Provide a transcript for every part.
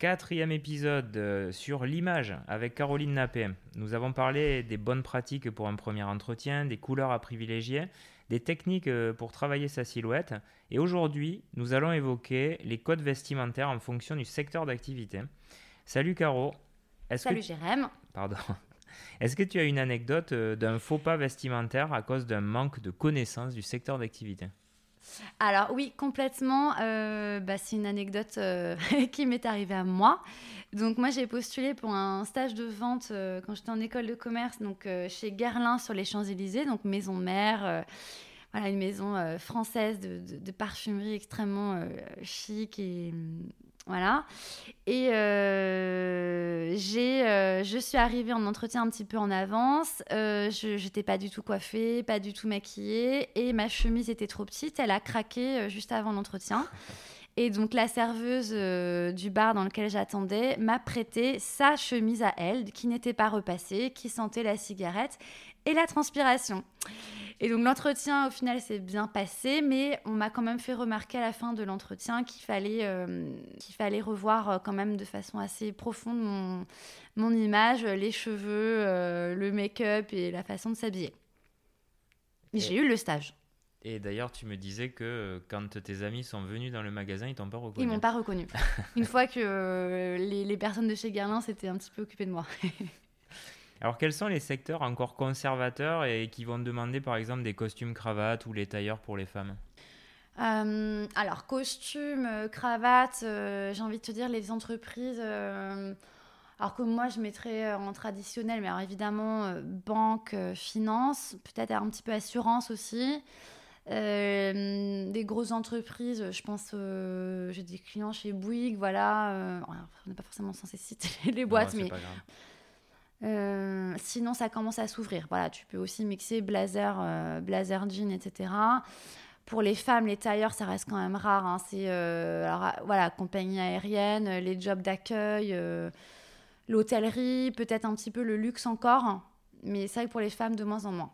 Quatrième épisode euh, sur l'image avec Caroline Nappé. Nous avons parlé des bonnes pratiques pour un premier entretien, des couleurs à privilégier, des techniques euh, pour travailler sa silhouette. Et aujourd'hui, nous allons évoquer les codes vestimentaires en fonction du secteur d'activité. Salut Caro. Salut Jérém. Pardon. Est-ce que tu as une anecdote euh, d'un faux pas vestimentaire à cause d'un manque de connaissance du secteur d'activité? Alors oui, complètement. Euh, bah, c'est une anecdote euh, qui m'est arrivée à moi. Donc moi, j'ai postulé pour un stage de vente quand j'étais en école de commerce, donc chez Guerlain sur les Champs-Élysées, donc maison mère. voilà, une maison française de, parfumerie extrêmement chic et voilà. Et euh, j'ai, euh, je suis arrivée en entretien un petit peu en avance. Euh, je n'étais pas du tout coiffée, pas du tout maquillée. Et ma chemise était trop petite. Elle a craqué juste avant l'entretien. Et donc la serveuse du bar dans lequel j'attendais m'a prêté sa chemise à elle, qui n'était pas repassée, qui sentait la cigarette et la transpiration. Et donc l'entretien, au final, s'est bien passé, mais on m'a quand même fait remarquer à la fin de l'entretien qu'il fallait, euh, qu'il fallait revoir euh, quand même de façon assez profonde mon, mon image, les cheveux, euh, le make-up et la façon de s'habiller. Mais j'ai eu le stage. Et d'ailleurs, tu me disais que quand tes amis sont venus dans le magasin, ils t'ont pas reconnu. Ils m'ont pas reconnu. Une fois que les, les, personnes de chez Guerlain s'étaient un petit peu occupées de moi. Alors, quels sont les secteurs encore conservateurs et qui vont demander, par exemple, des costumes cravates ou les tailleurs pour les femmes? Euh, alors, costumes, euh, cravates, euh, j'ai envie de te dire, les entreprises. alors que moi, je mettrais en traditionnel, mais alors évidemment, banque, finance, peut-être un petit peu assurance aussi. des grosses entreprises, je pense, j'ai des clients chez Bouygues, voilà. on n'est pas forcément censé citer les boîtes, mais euh, sinon, ça commence à s'ouvrir. Voilà, tu peux aussi mixer blazer, euh, blazer jean, etc. Pour les femmes, les tailleurs, ça reste quand même rare. Hein. C'est euh, alors, voilà, compagnie aérienne, les jobs d'accueil, l'hôtellerie, peut-être un petit peu le luxe encore. Mais c'est vrai que pour les femmes, de moins en moins.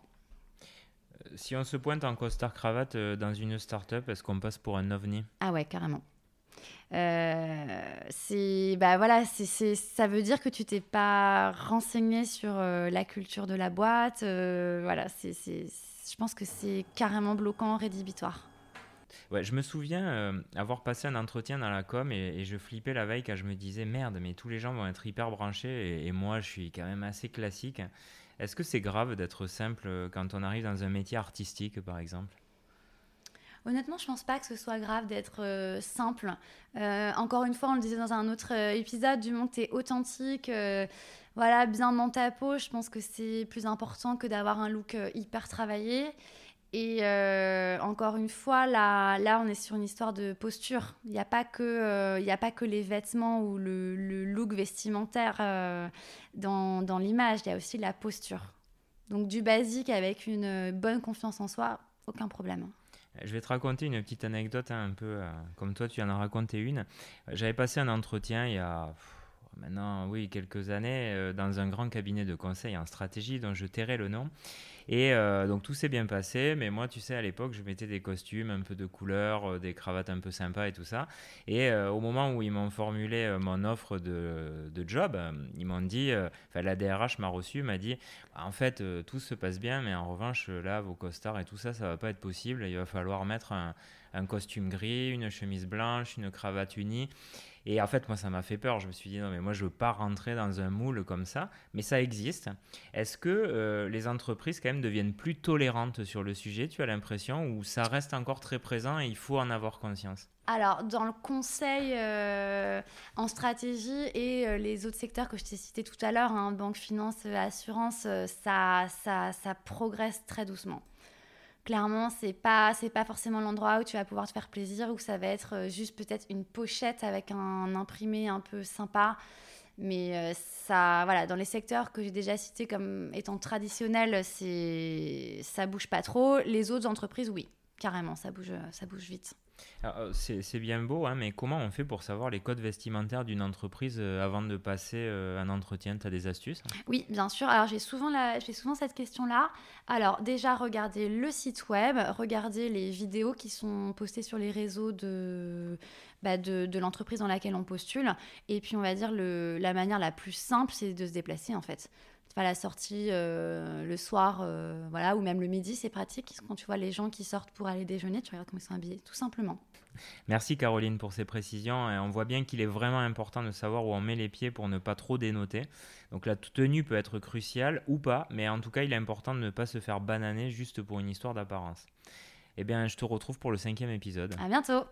Si on se pointe en costard cravate dans une start-up, est-ce qu'on passe pour un ovni? Ah ouais, carrément. Euh, c'est bah voilà, c'est ça veut dire que tu t'es pas renseigné sur euh, la culture de la boîte. Euh, voilà, c'est je pense que c'est carrément bloquant, rédhibitoire. Ouais, je me souviens avoir passé un entretien dans la com et, je flippais la veille quand je me disais merde, mais tous les gens vont être hyper branchés et, et moi je suis quand même assez classique. Est-ce que c'est grave d'être simple quand on arrive dans un métier artistique par exemple? Honnêtement, je pense pas que ce soit grave d'être euh, simple. Euh, encore une fois, on le disait dans un autre euh, épisode, du moment que tu es authentique, voilà, bien dans ta peau, je pense que c'est plus important que d'avoir un look hyper travaillé. Et encore une fois, là, là, on est sur une histoire de posture. Il n'y a, pas que, a pas que les vêtements ou le, look vestimentaire dans l'image, il y a aussi la posture. Donc du basique avec une bonne confiance en soi, aucun problème. Je vais te raconter une petite anecdote, hein, un peu euh, comme toi, tu en as raconté une. J'avais passé un entretien il y a maintenant, oui, quelques années, euh, dans un grand cabinet de conseil en stratégie dont je tairai le nom. Et euh, donc tout s'est bien passé, mais moi, tu sais, à l'époque, je mettais des costumes, un peu de couleur, des cravates un peu sympas et tout ça. Et au moment où ils m'ont formulé mon offre de, job, ils m'ont dit, enfin la DRH m'a reçu, m'a dit, en fait, tout se passe bien, mais en revanche, là, vos costards et tout ça, ça va pas être possible. Il va falloir mettre un costume gris, une chemise blanche, une cravate unie. Et en fait, moi, ça m'a fait peur. Je me suis dit, non, mais moi, je veux pas rentrer dans un moule comme ça. Mais ça existe. Est-ce que euh, les entreprises, quand même, deviennent plus tolérantes sur le sujet, tu as l'impression, ou ça reste encore très présent et il faut en avoir conscience? Alors, dans le conseil euh, en stratégie et euh, les autres secteurs que je t'ai cités tout à l'heure, hein, banque, finance, assurance, ça, ça, ça progresse très doucement clairement, c'est pas pas forcément l'endroit où tu vas pouvoir te faire plaisir, où ça va être euh, juste peut-être une pochette avec un imprimé un peu sympa. Mais euh, ça, voilà, dans les secteurs que j'ai déjà cités comme étant traditionnels, c'est ça bouge pas trop. Les autres entreprises, oui, carrément, ça bouge, ça bouge vite. Euh, c'est bien beau, hein, mais comment on fait pour savoir les codes vestimentaires d'une entreprise euh, avant de passer euh, un entretien? Tu as des astuces? Oui, bien sûr. Alors j'ai souvent, la... souvent cette question-là. Alors déjà, regardez le site web, regardez les vidéos qui sont postées sur les réseaux de, bah, de l'entreprise dans laquelle on postule. Et puis on va dire le... la manière la plus simple, c'est de se déplacer en fait pas la sortie euh, le soir, euh, voilà, ou même le midi, c'est pratique. Quand tu vois les gens qui sortent pour aller déjeuner, tu regardes comment ils sont habillés, tout simplement. Merci Caroline pour ces précisions. on voit bien qu'il est vraiment important de savoir où on met les pieds pour ne pas trop dénoter. Donc la tenue peut être cruciale ou pas, mais en tout cas, il est important de ne pas se faire bananer juste pour une histoire d'apparence. Eh bien, je te retrouve pour le cinquième épisode. À bientôt